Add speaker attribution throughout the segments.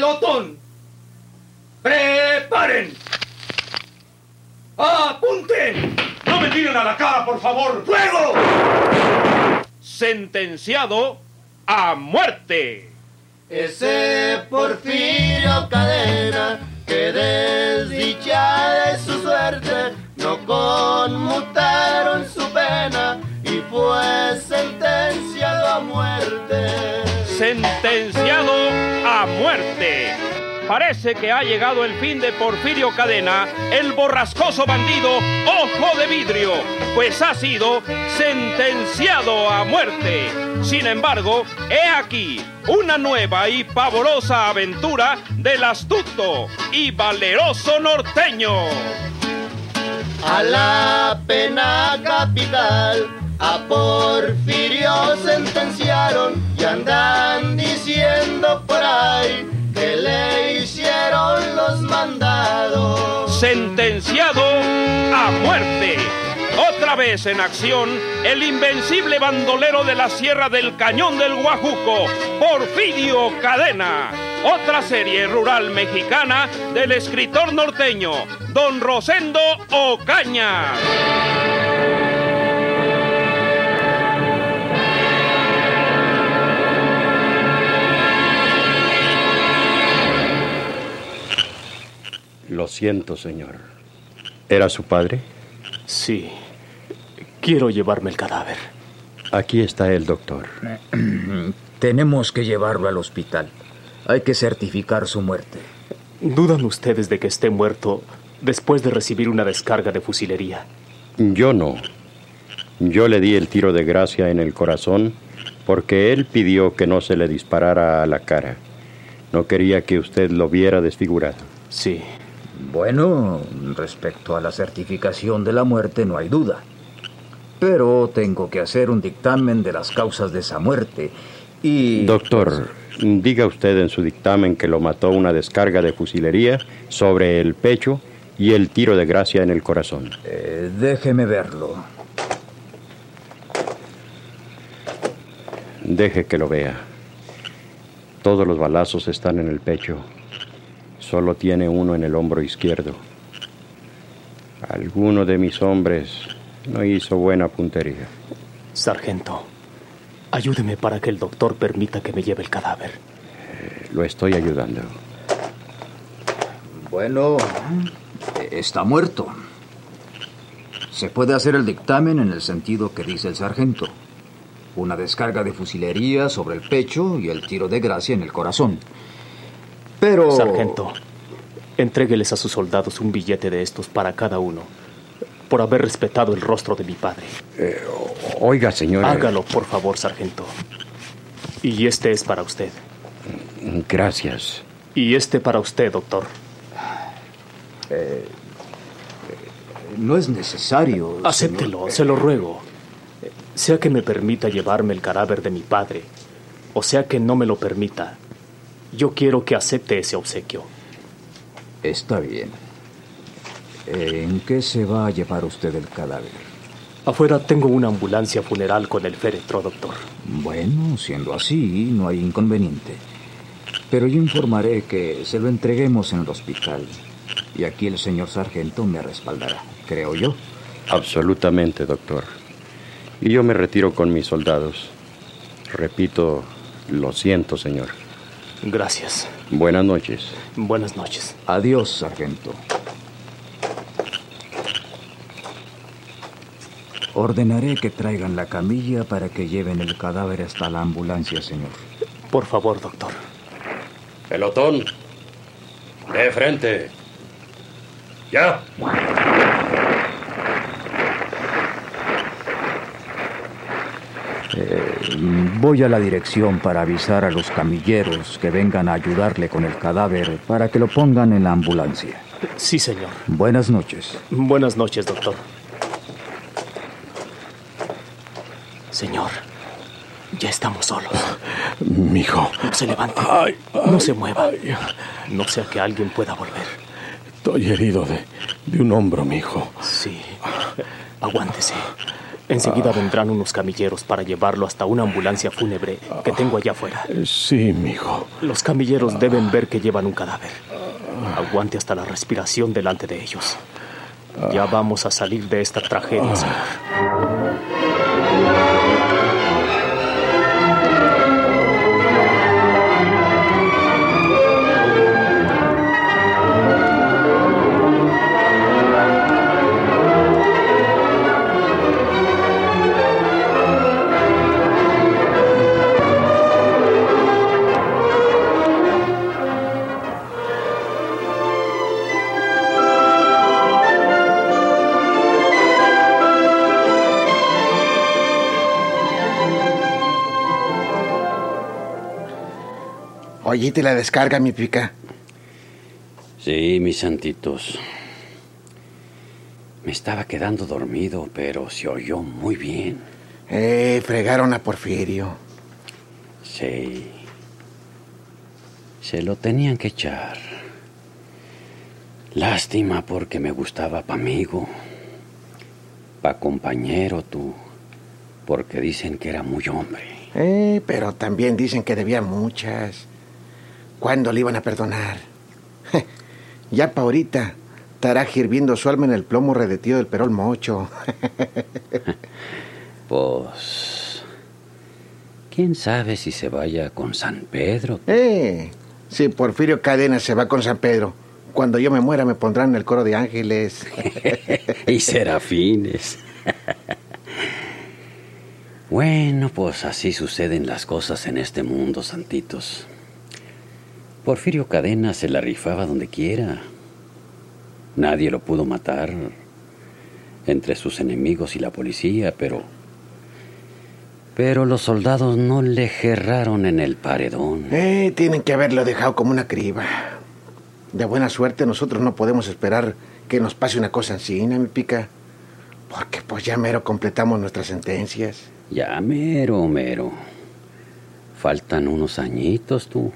Speaker 1: Pelotón. Preparen. ¡Apunten!
Speaker 2: ¡No me tiren a la cara, por favor!
Speaker 1: ¡Fuego!
Speaker 3: Sentenciado a muerte.
Speaker 4: Ese Porfirio Cadena que desdichada es su suerte, no conmutaron su pena y fue sentenciado a muerte.
Speaker 3: Sentenciado a muerte. Parece que ha llegado el fin de Porfirio Cadena, el borrascoso bandido Ojo de Vidrio, pues ha sido sentenciado a muerte. Sin embargo, he aquí una nueva y pavorosa aventura del astuto y valeroso norteño.
Speaker 4: A la pena capital, a Porfirio sentenciaron y andan diciendo por ahí que le hicieron los mandados.
Speaker 3: Sentenciado a muerte. Otra vez en acción, el invencible bandolero de la Sierra del Cañón del Guajuco, Porfirio Cadena. Otra serie rural mexicana del escritor norteño, don Rosendo Ocaña.
Speaker 5: Siento, señor. ¿Era su padre?
Speaker 6: Sí. Quiero llevarme el cadáver.
Speaker 5: Aquí está el doctor.
Speaker 7: Tenemos que llevarlo al hospital. Hay que certificar su muerte.
Speaker 6: ¿Dudan ustedes de que esté muerto después de recibir una descarga de fusilería?
Speaker 5: Yo no. Yo le di el tiro de gracia en el corazón porque él pidió que no se le disparara a la cara. No quería que usted lo viera desfigurado.
Speaker 6: Sí.
Speaker 7: Bueno, respecto a la certificación de la muerte no hay duda. Pero tengo que hacer un dictamen de las causas de esa muerte. Y...
Speaker 5: Doctor, diga usted en su dictamen que lo mató una descarga de fusilería sobre el pecho y el tiro de gracia en el corazón.
Speaker 7: Eh, déjeme verlo.
Speaker 5: Deje que lo vea. Todos los balazos están en el pecho. Solo tiene uno en el hombro izquierdo. Alguno de mis hombres no hizo buena puntería.
Speaker 6: Sargento, ayúdeme para que el doctor permita que me lleve el cadáver.
Speaker 5: Eh, lo estoy ayudando.
Speaker 7: Bueno, está muerto. Se puede hacer el dictamen en el sentido que dice el sargento. Una descarga de fusilería sobre el pecho y el tiro de gracia en el corazón. Pero...
Speaker 6: Sargento, entrégueles a sus soldados un billete de estos para cada uno, por haber respetado el rostro de mi padre.
Speaker 5: Eh, oiga, señor.
Speaker 6: Hágalo, por favor, sargento. Y este es para usted.
Speaker 5: Gracias.
Speaker 6: Y este para usted, doctor.
Speaker 7: Eh, no es necesario.
Speaker 6: Acéptelo,
Speaker 7: señor.
Speaker 6: se lo ruego. Sea que me permita llevarme el cadáver de mi padre, o sea que no me lo permita, yo quiero que acepte ese obsequio.
Speaker 7: Está bien. ¿En qué se va a llevar usted el cadáver?
Speaker 6: Afuera tengo una ambulancia funeral con el féretro, doctor.
Speaker 7: Bueno, siendo así, no hay inconveniente. Pero yo informaré que se lo entreguemos en el hospital. Y aquí el señor sargento me respaldará, creo yo.
Speaker 5: Absolutamente, doctor. Y yo me retiro con mis soldados. Repito, lo siento, señor.
Speaker 6: Gracias.
Speaker 5: Buenas noches.
Speaker 6: Buenas noches.
Speaker 7: Adiós, sargento. Ordenaré que traigan la camilla para que lleven el cadáver hasta la ambulancia, señor.
Speaker 6: Por favor, doctor.
Speaker 5: Pelotón. De frente. Ya.
Speaker 7: Voy a la dirección para avisar a los camilleros que vengan a ayudarle con el cadáver para que lo pongan en la ambulancia.
Speaker 6: Sí, señor.
Speaker 7: Buenas noches.
Speaker 6: Buenas noches, doctor. Señor, ya estamos solos.
Speaker 2: Mijo.
Speaker 6: No se levante.
Speaker 2: Ay,
Speaker 6: no se mueva. No sea que alguien pueda volver.
Speaker 2: Estoy herido de, de un hombro, mijo.
Speaker 6: Sí. Aguántese. Enseguida vendrán unos camilleros para llevarlo hasta una ambulancia fúnebre que tengo allá afuera.
Speaker 2: Sí, mijo.
Speaker 6: Los camilleros deben ver que llevan un cadáver. Aguante hasta la respiración delante de ellos. Ya vamos a salir de esta tragedia, señor.
Speaker 8: Oye, te la descarga, mi pica.
Speaker 9: Sí, mis santitos. Me estaba quedando dormido, pero se oyó muy bien.
Speaker 8: Eh, fregaron a Porfirio.
Speaker 9: Sí. Se lo tenían que echar. Lástima porque me gustaba pa' amigo. Pa' compañero tú. Porque dicen que era muy hombre.
Speaker 8: Eh, pero también dicen que debía muchas. ¿Cuándo le iban a perdonar? ya pa' ahorita estará hirviendo su alma en el plomo redetido del perol mocho.
Speaker 9: Pues... ¿Quién sabe si se vaya con San Pedro?
Speaker 8: eh, si Porfirio Cadena se va con San Pedro, cuando yo me muera me pondrán en el coro de ángeles.
Speaker 9: y serafines. bueno, pues así suceden las cosas en este mundo, santitos. Porfirio Cadena se la rifaba donde quiera. Nadie lo pudo matar entre sus enemigos y la policía, pero... Pero los soldados no le gerraron en el paredón.
Speaker 8: Eh, tienen que haberlo dejado como una criba. De buena suerte nosotros no podemos esperar que nos pase una cosa así, ¿no, mi pica? Porque pues ya mero completamos nuestras sentencias.
Speaker 9: Ya, mero, mero. Faltan unos añitos, tú.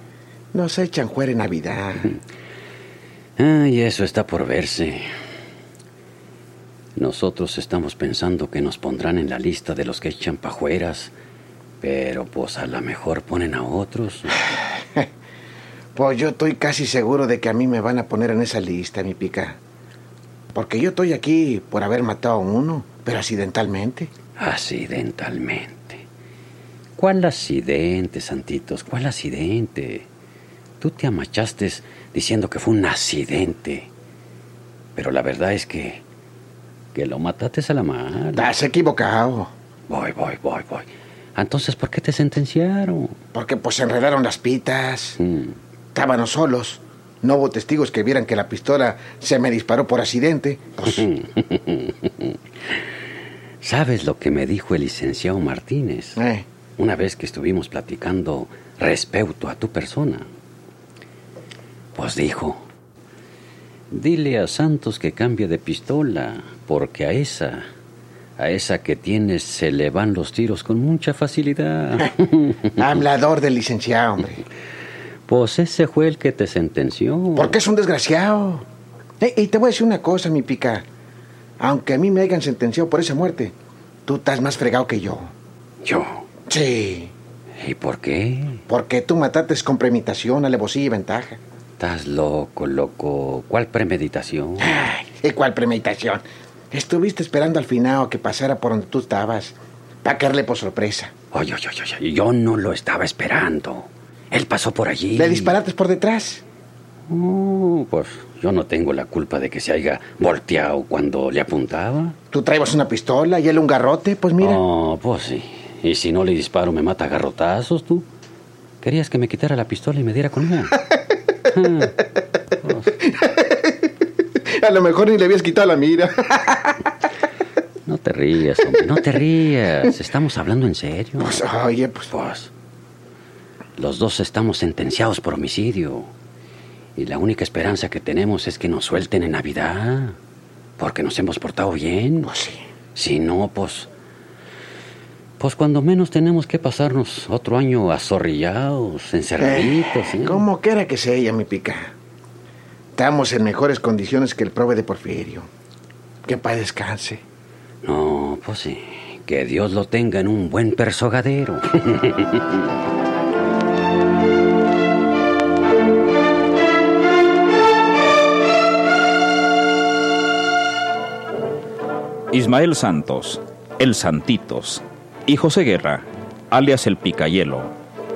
Speaker 8: Nos echan fuera en Navidad.
Speaker 9: Ay, eso está por verse. Nosotros estamos pensando que nos pondrán en la lista de los que echan pajueras, pero pues a lo mejor ponen a otros.
Speaker 8: Pues yo estoy casi seguro de que a mí me van a poner en esa lista, mi pica. Porque yo estoy aquí por haber matado a uno, pero accidentalmente.
Speaker 9: Accidentalmente. ¿Cuál accidente, Santitos? ¿Cuál accidente? Tú te amachaste diciendo que fue un accidente. Pero la verdad es que. que lo mataste a la mala.
Speaker 8: Estás equivocado.
Speaker 9: Voy, voy, voy, voy. Entonces, ¿por qué te sentenciaron?
Speaker 8: Porque pues se enredaron las pitas.
Speaker 9: Mm.
Speaker 8: Estábamos solos. No hubo testigos que vieran que la pistola se me disparó por accidente. Pues,
Speaker 9: ¿Sabes lo que me dijo el licenciado Martínez?
Speaker 8: eh,
Speaker 9: Una vez que estuvimos platicando respecto a tu persona. Pues dijo, dile a Santos que cambie de pistola, porque a esa, a esa que tienes se le van los tiros con mucha facilidad.
Speaker 8: hablador del licenciado, hombre.
Speaker 9: pues ese fue el que te sentenció.
Speaker 8: Porque es un desgraciado. Eh, y te voy a decir una cosa, mi pica. Aunque a mí me hayan sentenciado por esa muerte, tú estás más fregado que yo.
Speaker 9: Yo.
Speaker 8: Sí,
Speaker 9: ¿Y por qué?
Speaker 8: porque tú mataste con premeditación, alevosía y ventaja.
Speaker 9: Estás loco, loco. ¿Cuál premeditación?
Speaker 8: Ay, ¿y cuál premeditación? Estuviste esperando al final a que pasara por donde tú estabas, para caerle por sorpresa.
Speaker 9: Oye, oye, oye, yo no lo estaba esperando. Él pasó por allí.
Speaker 8: Le disparaste por detrás.
Speaker 9: Oh, pues yo no tengo la culpa de que se haya volteado cuando le apuntaba.
Speaker 8: Tú traibas una pistola y él un garrote, pues mira.
Speaker 9: Oh, pues sí. Y si no le disparo, me mata a garrotazos, tú. ¿Querías que me quitara la pistola y me diera con ella?
Speaker 8: A lo mejor ni le habías quitado la mira.
Speaker 9: no te rías, hombre, no te rías. Estamos hablando en serio.
Speaker 8: Pues, oye, pues,
Speaker 9: Pues, los dos estamos sentenciados por homicidio. Y la única esperanza que tenemos es que nos suelten en Navidad. Porque nos hemos portado bien.
Speaker 8: pues sí.
Speaker 9: Si no, pues. Pues cuando menos tenemos que pasarnos otro año azorrillados, encerraditos. ¿eh?
Speaker 8: Como quiera que sea ella, mi pica. Estamos en mejores condiciones que el prove de Porfirio. Que para descanse.
Speaker 9: No, pues sí. Que Dios lo tenga en un buen persogadero.
Speaker 3: Ismael Santos, el Santitos, y José Guerra, alias el Picayelo,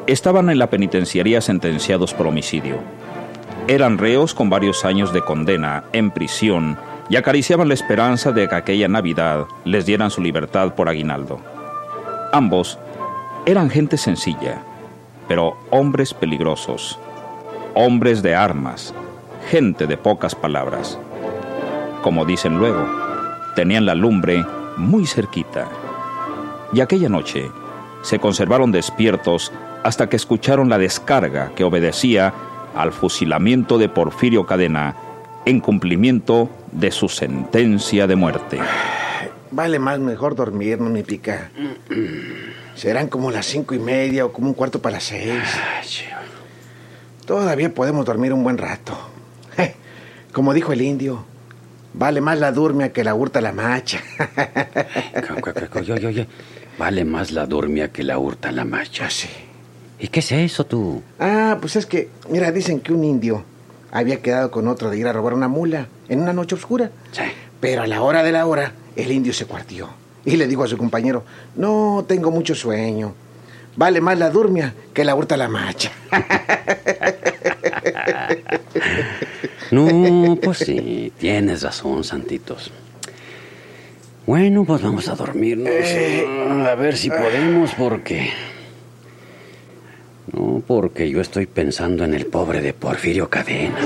Speaker 3: estaban en la penitenciaría sentenciados por homicidio. Eran reos con varios años de condena en prisión y acariciaban la esperanza de que aquella Navidad les dieran su libertad por aguinaldo. Ambos eran gente sencilla, pero hombres peligrosos, hombres de armas, gente de pocas palabras. Como dicen luego, tenían la lumbre muy cerquita. Y aquella noche se conservaron despiertos hasta que escucharon la descarga que obedecía al fusilamiento de Porfirio Cadena en cumplimiento de su sentencia de muerte.
Speaker 8: Vale más mejor dormir, no mi pica. Serán como las cinco y media o como un cuarto para las seis. Todavía podemos dormir un buen rato. Como dijo el indio, vale más la durmia que la hurta la macha.
Speaker 9: Oye, oye, oye. Vale más la durmia que la hurta la macha.
Speaker 8: Ah, sí.
Speaker 9: ¿Y qué es eso tú?
Speaker 8: Ah, pues es que, mira, dicen que un indio había quedado con otro de ir a robar una mula en una noche oscura.
Speaker 9: Sí.
Speaker 8: Pero a la hora de la hora, el indio se cuartió. Y le dijo a su compañero, no, tengo mucho sueño. Vale más la durmia que la hurta la macha.
Speaker 9: No, pues sí, tienes razón, Santitos. Bueno, pues vamos a dormirnos. A ver si podemos, porque... No, porque yo estoy pensando en el pobre de Porfirio Cadena.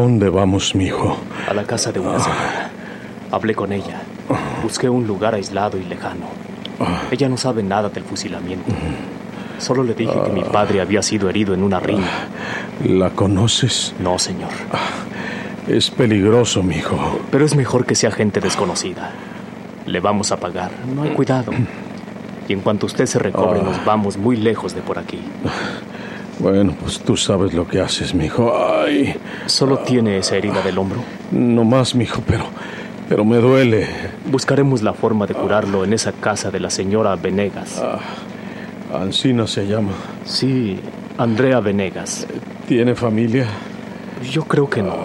Speaker 2: Dónde vamos, mijo?
Speaker 6: A la casa de una señora. Hablé con ella. Busqué un lugar aislado y lejano. Ella no sabe nada del fusilamiento. Solo le dije que mi padre había sido herido en una riña.
Speaker 2: ¿La conoces?
Speaker 6: No, señor.
Speaker 2: Es peligroso, mijo.
Speaker 6: Pero es mejor que sea gente desconocida. Le vamos a pagar. No hay cuidado. Y en cuanto usted se recobre, nos vamos muy lejos de por aquí.
Speaker 2: Bueno, pues tú sabes lo que haces, mijo. Ay,
Speaker 6: ¿Solo tiene esa herida del hombro?
Speaker 2: no más, mijo, pero, pero me duele.
Speaker 6: Buscaremos la forma de curarlo en esa casa de la señora Venegas.
Speaker 2: Ancina se llama.
Speaker 6: Sí, Andrea Venegas.
Speaker 2: ¿Tiene familia?
Speaker 6: Yo creo que no.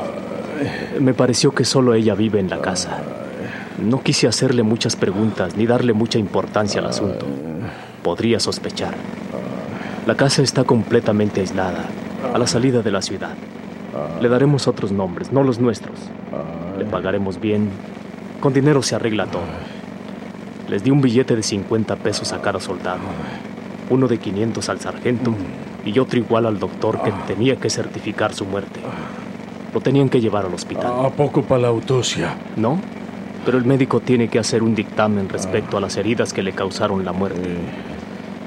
Speaker 6: Me pareció que solo ella vive en la casa. No quise hacerle muchas preguntas ni darle mucha importancia al asunto. Podría sospechar. La casa está completamente aislada, a la salida de la ciudad. Le daremos otros nombres, no los nuestros. Le pagaremos bien. Con dinero se arregla todo. Les di un billete de 50 pesos a cada soldado. Uno de 500 al sargento y otro igual al doctor que tenía que certificar su muerte. Lo tenían que llevar al hospital.
Speaker 2: ¿A poco para la autopsia?
Speaker 6: ¿No? Pero el médico tiene que hacer un dictamen respecto a las heridas que le causaron la muerte.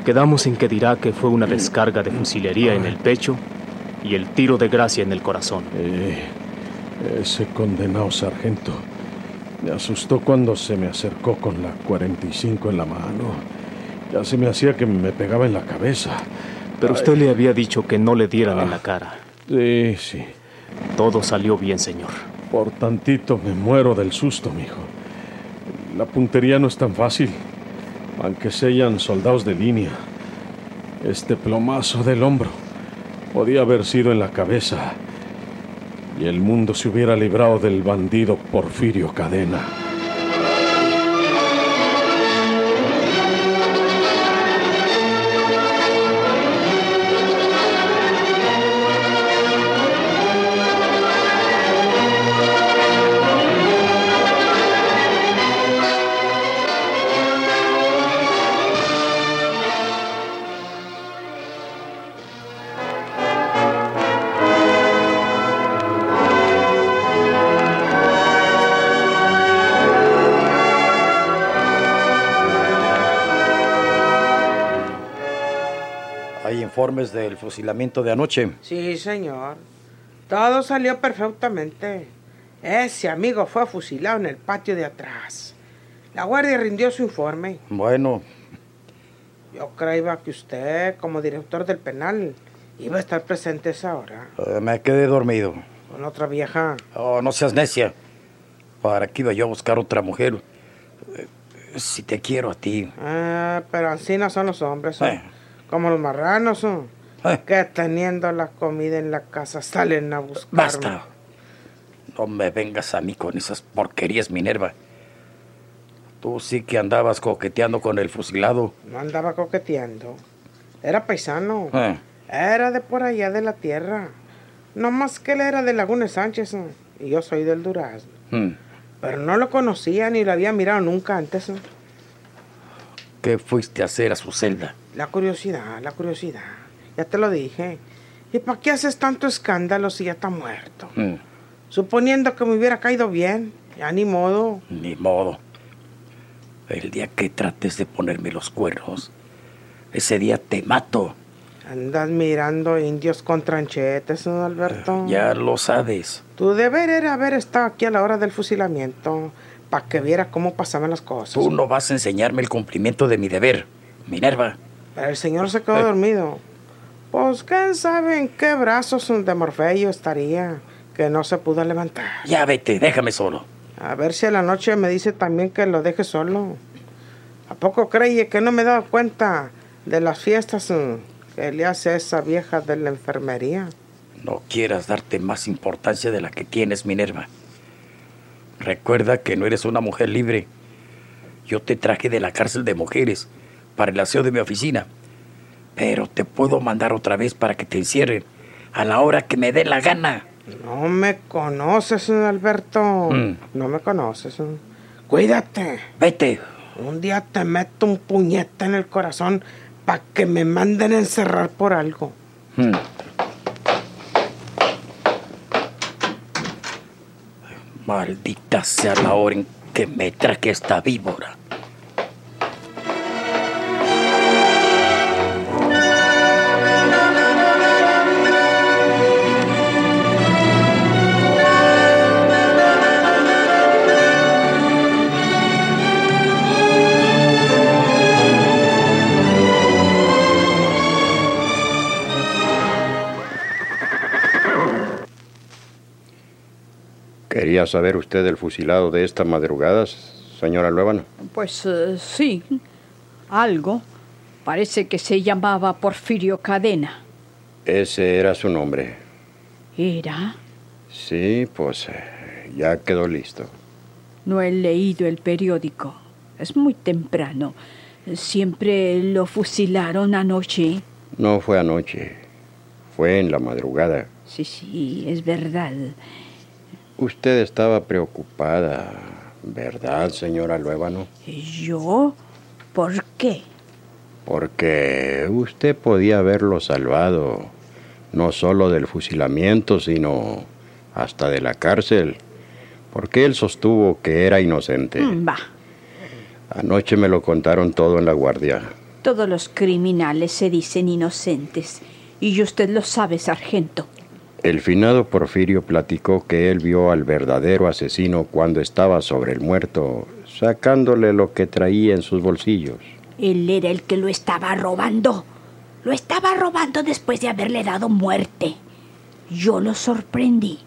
Speaker 6: Quedamos en que dirá que fue una descarga de fusilería en el pecho y el tiro de gracia en el corazón.
Speaker 2: Eh, ese condenado sargento me asustó cuando se me acercó con la 45 en la mano. Ya se me hacía que me pegaba en la cabeza.
Speaker 6: Pero usted le había dicho que no le dieran en la cara.
Speaker 2: Sí, sí.
Speaker 6: Todo salió bien, señor.
Speaker 2: Por tantito me muero del susto, mijo. La puntería no es tan fácil, aunque sean soldados de línea. Este plomazo del hombro podía haber sido en la cabeza y el mundo se hubiera librado del bandido Porfirio Cadena.
Speaker 10: Informes del fusilamiento de anoche?
Speaker 11: Sí, señor.
Speaker 10: Todo salió perfectamente. Ese amigo fue fusilado en el patio de atrás. La guardia rindió su informe.
Speaker 11: Bueno,
Speaker 10: Yo creía que usted, como director del penal, iba a estar presente esa hora.
Speaker 11: eh, me quedé dormido.
Speaker 10: Con otra vieja.
Speaker 11: Oh, no seas necia. ¿Para qué iba yo a buscar otra mujer? Eh, Si te quiero a ti.
Speaker 10: Ah, pero así no son los hombres, son
Speaker 11: Eh.
Speaker 10: Como los marranos, son.
Speaker 11: Eh.
Speaker 10: Que teniendo la comida en la casa salen a buscar.
Speaker 11: Basta. No me vengas a mí con esas porquerías, Minerva. Tú sí que andabas coqueteando con el fusilado.
Speaker 10: No andaba coqueteando. Era paisano.
Speaker 11: Eh,
Speaker 10: Era de por allá de la tierra. No más que él era de Laguna Sánchez y yo soy del Durazno.
Speaker 11: hmm.
Speaker 10: Pero no lo conocía ni lo había mirado nunca antes.
Speaker 11: ¿Qué fuiste a hacer a su celda?
Speaker 10: La curiosidad, la curiosidad. Ya te lo dije. ¿Y para qué haces tanto escándalo si ya está muerto?
Speaker 11: Hmm,
Speaker 10: Suponiendo que me hubiera caído bien. Ya ni modo.
Speaker 11: Ni modo. El día que trates de ponerme los cuernos, ese día te mato.
Speaker 10: Andas mirando indios con tranchetes, ¿no, Alberto?
Speaker 11: Ya lo sabes.
Speaker 10: Tu deber era haber estado aquí a la hora del fusilamiento. Para que viera cómo pasaban las cosas.
Speaker 11: Tú no vas a enseñarme el cumplimiento de mi deber, Minerva.
Speaker 10: Pero el señor se quedó dormido. Pues quién sabe en qué brazos de Morfeo estaría, que no se pudo levantar.
Speaker 11: Ya vete, déjame solo.
Speaker 10: A ver si a la noche me dice también que lo deje solo. ¿A poco cree que no me he dado cuenta de las fiestas mm, que le hace a esa vieja de la enfermería?
Speaker 11: No quieras darte más importancia de la que tienes, Minerva. Recuerda que no eres una mujer libre. Yo te traje de la cárcel de mujeres para el aseo de mi oficina. Pero te puedo mandar otra vez para que te encierren a la hora que me dé la gana.
Speaker 10: No me conoces, mm, Alberto.
Speaker 11: Mm.
Speaker 10: No me conoces. mm. Cuídate.
Speaker 11: Vete.
Speaker 10: Un día te meto un puñete en el corazón para que me manden a encerrar por algo.
Speaker 11: Hmm. Maldita sea la hora en que me traje esta víbora.
Speaker 5: ¿Quería saber usted el fusilado de esta madrugada, señora Luébano?
Speaker 12: Pues eh, sí, algo. Parece que se llamaba Porfirio Cadena.
Speaker 5: Ese era su nombre.
Speaker 12: ¿Era?
Speaker 5: Sí, pues eh, ya quedó listo.
Speaker 12: No he leído el periódico. Es muy temprano. Siempre lo fusilaron anoche.
Speaker 5: No fue anoche, fue en la madrugada.
Speaker 12: Sí, sí, es verdad.
Speaker 5: Usted estaba preocupada, ¿verdad, señora Luébano?
Speaker 12: ¿Yo? ¿Por qué?
Speaker 5: Porque usted podía haberlo salvado, no solo del fusilamiento, sino hasta de la cárcel, porque él sostuvo que era inocente.
Speaker 12: Mm, Va,
Speaker 5: Anoche me lo contaron todo en la guardia.
Speaker 12: todos los criminales se dicen inocentes. Y usted lo sabe, sargento.
Speaker 5: El finado Porfirio platicó que él vio al verdadero asesino cuando estaba sobre el muerto, sacándole lo que traía en sus bolsillos.
Speaker 12: Él era el que lo estaba robando. Lo estaba robando después de haberle dado muerte. Yo lo sorprendí.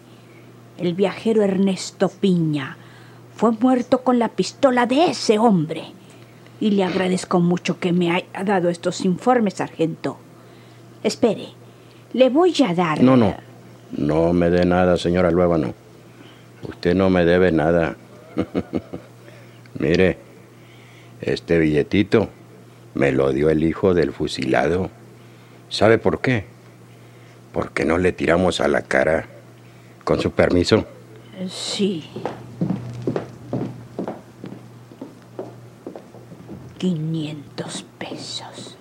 Speaker 12: El viajero Ernesto Piña fue muerto con la pistola de ese hombre. Y le agradezco mucho que me haya dado estos informes, sargento. Espere, le voy a dar...
Speaker 5: No, no, no me dé nada, señora Luébano. Usted no me debe nada. Mire, este billetito me lo dio el hijo del fusilado. ¿Sabe por qué? Porque no le tiramos a la cara. Con su permiso.
Speaker 12: Sí. 500 pesos.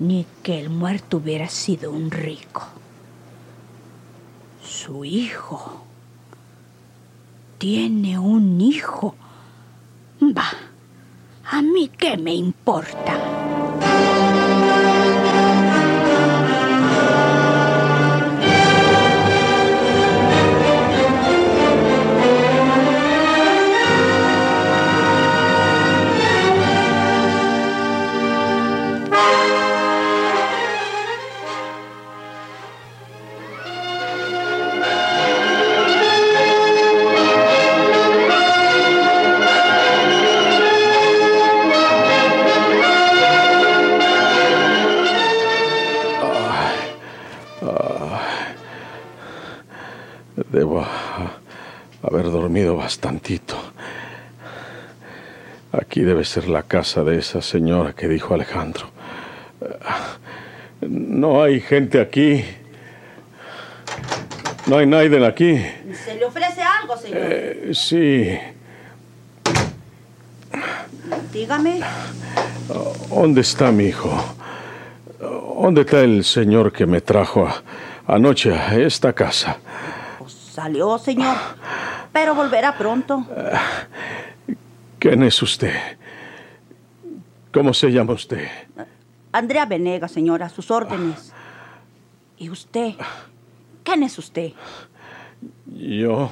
Speaker 12: Ni que el muerto hubiera sido un rico. Su hijo. Tiene un hijo. Va. ¿A mí qué me importa?
Speaker 2: Aquí debe ser la casa de esa señora que dijo Alejandro. No hay gente aquí. No hay nadie aquí.
Speaker 13: ¿Se le ofrece algo, señor?
Speaker 2: Eh, sí.
Speaker 13: Dígame.
Speaker 2: ¿Dónde está mi hijo? ¿Dónde está el señor que me trajo a- anoche a esta casa?
Speaker 13: Salió, señor. Pero volverá pronto.
Speaker 2: ¿Quién es usted? ¿Cómo se llama usted?
Speaker 13: Andrea Venega, señora, a sus órdenes. ¿Y usted? ¿Quién es usted?
Speaker 2: Yo.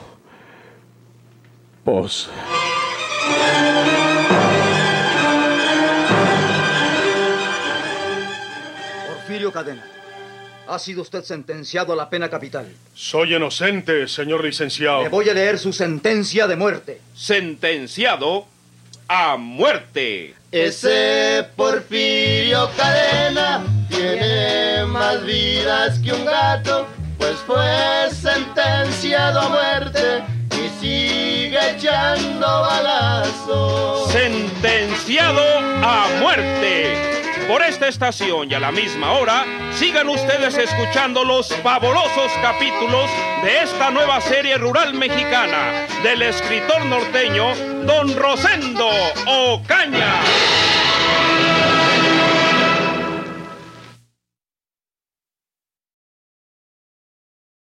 Speaker 2: Pues.
Speaker 7: Porfirio Cadena, ha sido usted sentenciado a la pena capital.
Speaker 2: Soy inocente, señor licenciado.
Speaker 7: Le voy a leer su sentencia de muerte.
Speaker 3: Sentenciado a muerte.
Speaker 4: Ese Porfirio Cadena tiene más vidas que un gato, pues fue sentenciado a muerte y sigue echando balazos.
Speaker 3: Sentenciado a muerte. Por esta estación y a la misma hora, sigan ustedes escuchando los fabulosos capítulos de esta nueva serie rural mexicana del escritor norteño Don Rosendo Ocaña.